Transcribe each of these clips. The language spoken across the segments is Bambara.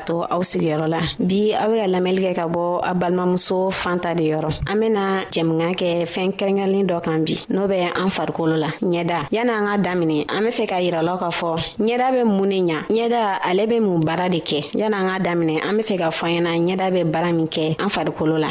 to aw sigiyɔrɔ la bi aw bɛ ka lamɛnli kɛ ka bɔ a balimamuso fanta de yɔrɔ an bɛna jɛmukan kɛ fɛn kɛrɛnkɛrɛnlen dɔ kan bi n'o bɛ an farikolo la ɲɛda yanni an ka daminɛ an bɛ fɛ ka yiralaw k'a fɔ ɲɛda bɛ mun ne ɲa ɲɛda ale bɛ mun baara de kɛ yanni an ka daminɛ an bɛ fɛ ka fɔ an ɲɛna ɲɛda bɛ baara min kɛ an farikolo la.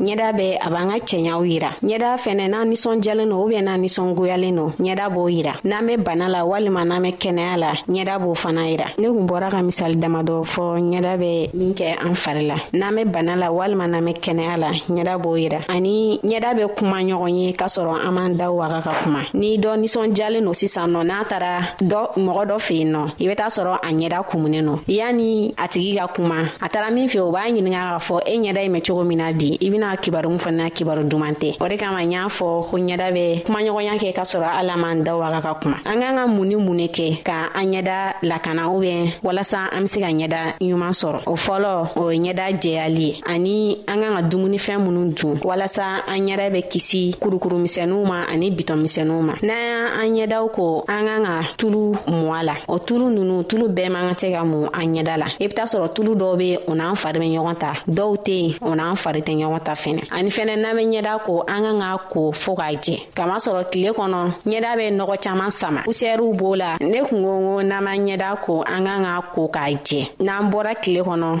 ɲɛda bɛ a b'an ka cɛɲaw yira ɲɛda fɛnɛ n'a ninsɔnjɛlen no ubiyɛn n'a ninsɔngoyalen no ɲɛda b'o yira n'an be bana la walima n'an be kɛnɛya la ɲɛda b'o fana yira ne kun bɔra ka misali damadɔ fɔ ɲɛda bɛ min kɛ an fari la n'an be bana la walima n'an be kɛnɛya la ɲɛda b'o yira ani ɲɛda bɛ kuma ɲɔgɔn ye k'a sɔrɔ an b'an da waga ka kuma ni dɔ ninsɔnjalen no sisan nɔ n'a tara dɔ mɔgɔ dɔ fɛ yen nɔ i be t'a sɔrɔ a ɲɛda kumunen no yani a tigi ka kuma a tara min fɛ o b'a ɲininga a fɔ e ɲɛda in bɛ cogo min na bi i bɛna kibaru min fana kibaru duman tɛ o de kama n y'a fɔ ko ɲɛda bɛ kumaɲɔgɔnya kɛ ka sɔrɔ ala man da waga ka kuma an k'an ka mun ni mun de kɛ ka an ɲɛda lakana ubiyɛn walasa an bɛ se ka ɲɛda ɲuman sɔrɔ o fɔlɔ o ye ɲɛda jɛyali ye ani an k'an ka dumunifɛn minnu dun walasa an ɲɛda bɛ kisi kurukurumisɛnninw ma ani bitɔnmisɛnninw ma n'an y'an ɲɛdaw ko an k'an ka tulu mɔ a la o tulu nunu tulu bɛɛ man ka tɛ ka mun an ɲɛda la i be t'a sɔrɔ tulu dɔw be o n'an fari be ɲɔgɔn ta dɔw tɛ yen o n'an fari tɛ ɲɔgɔn ta fɛnɛ ani fɛnɛ n'an be ɲɛda ko an kan ka ko fɔɔ k'a jɛ kama sɔrɔ tile kɔnɔ ɲɛda be nɔgɔ caaman sama pusɛriw b'o la ne kun ko ko n'an b'an ɲɛda ko an kan ka ko k'a jɛ n'an bɔra tile kɔnɔ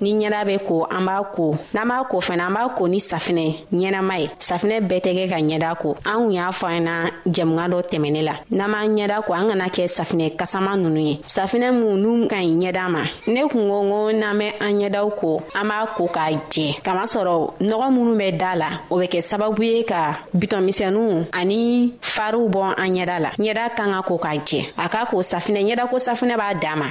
ni ɲɛda bɛ ko an b'a ko n'an b'a ko fana an b'a ko ni safinɛ ɲɛnama ye safinɛ bɛɛ tɛ kɛ ka ɲɛda ko an kun y'a fɔ an na jamukan dɔ tɛmɛnen la n'an b'an ɲɛda ko an kana kɛ safinɛ kasama ninnu ye safinɛ minnu n'u ka ɲi ɲɛda ma ne kun ko ko n'an bɛ an ɲɛdaw ko an b'a ko k'a jɛ kama sɔrɔ nɔgɔ minnu bɛ da la o bɛ kɛ sababu ye ka bitɔnmisɛnninw ani fariw bɔ an ɲɛda la ɲɛda kan ka ko k'a jɛ a k'a ko safinɛ ɲɛda ko safinɛ b'a dan ma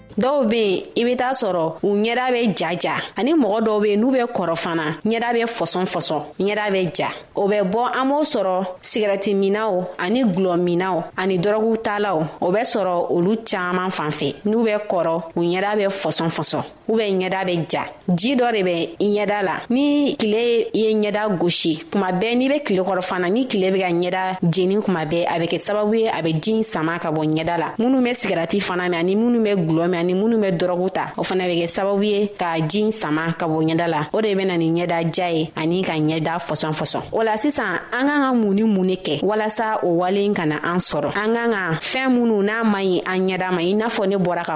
dɔw be yen i be t'a sɔrɔ u ɲɛda bɛ jaja ani mɔgɔ dɔw be yen n'u bɛ kɔrɔ fana ɲɛda bɛ fɔsɔn fɔsɔn ɲɛda bɛ ja o bɛ bɔ an b'o sɔrɔ sigɛrɛti minaw ani gulɔ minaw ani dɔrɔguw taalaw o bɛ sɔrɔ olu caaman fan fɛ n'u bɛ kɔrɔ u ɲɛda bɛ fɔsɔn fɔsɔn u bɛ ɲɛda bɛ ja ji dɔ de bɛ i ɲɛda la ni tile ye ɲɛda gosi kuma bɛɛ n'i bɛ tile kɔrɔ fana ni tile bɛ ka ɲɛda jeni kuma bɛɛ a bɛ kɛ sababu ye a bɛ ji sama ka bɔ ɲɛda la minnu bɛ sigarati fana mɛn ani minnu bɛ gulɔ mɛn ani minnu bɛ dɔrɔgu ta o fana bɛ kɛ sababu ye ka ji sama ka bɔ ɲɛda la o de bɛ na ni ɲɛda ja ye ani ka ɲɛda fɔsɔn fɔsɔn o la sisan an k'an ka mun ni mun de kɛ walasa o wale kana an sɔrɔ an k'an ka fɛn minnu n'a man ɲi an ɲɛda ma i n'a fɔ ne bɔra ka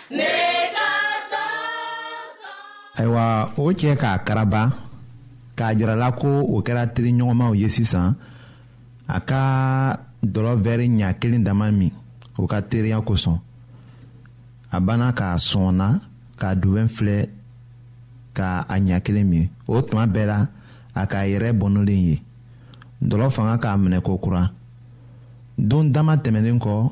ayiwa o cɛ k'a karaba k'a jirala ko o kɛra teriɲɔgɔnmaw ye sisan a ka dɔlɔ wɛri ɲa kelen dama min o ka teriya kosɔn a banna k'a sɔnna k'a duwɛn filɛ ka a ɲa kelen min o tuma bɛɛ la a k'a yɛrɛ bɔnɔlen ye dɔlɔ fanga k'a minɛ ko kura don dama tɛmɛnen kɔ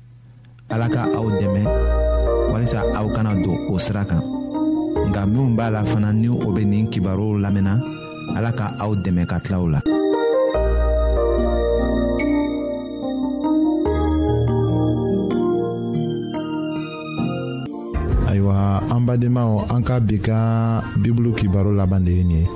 ala ka aw dɛmɛ walisa aw kana don o sira kan nka minnu b'a la fana ni o bɛ nin kibaruw lamɛnna ala ka aw dɛmɛ ka tila u la. ayiwa an badenmaw an ka bi ka bibulu kibaru laban de ye nin ye.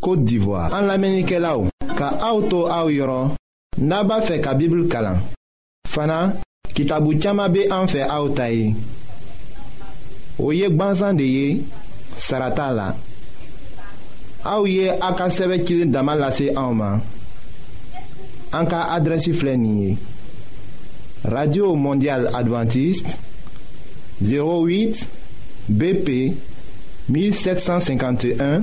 Côte d'Ivoire. En Lamenikelao, ka auto au yoron, naba fe ka Bible kalan. Fana, kitabu chama be an fe au tayi. Oye gbanzan de ye, sarata la. Au ye a ka sɛbɛ cilen dama lase anw ma an ka adrɛsi filɛ nin ye radio mondial adventiste 08 bp 1751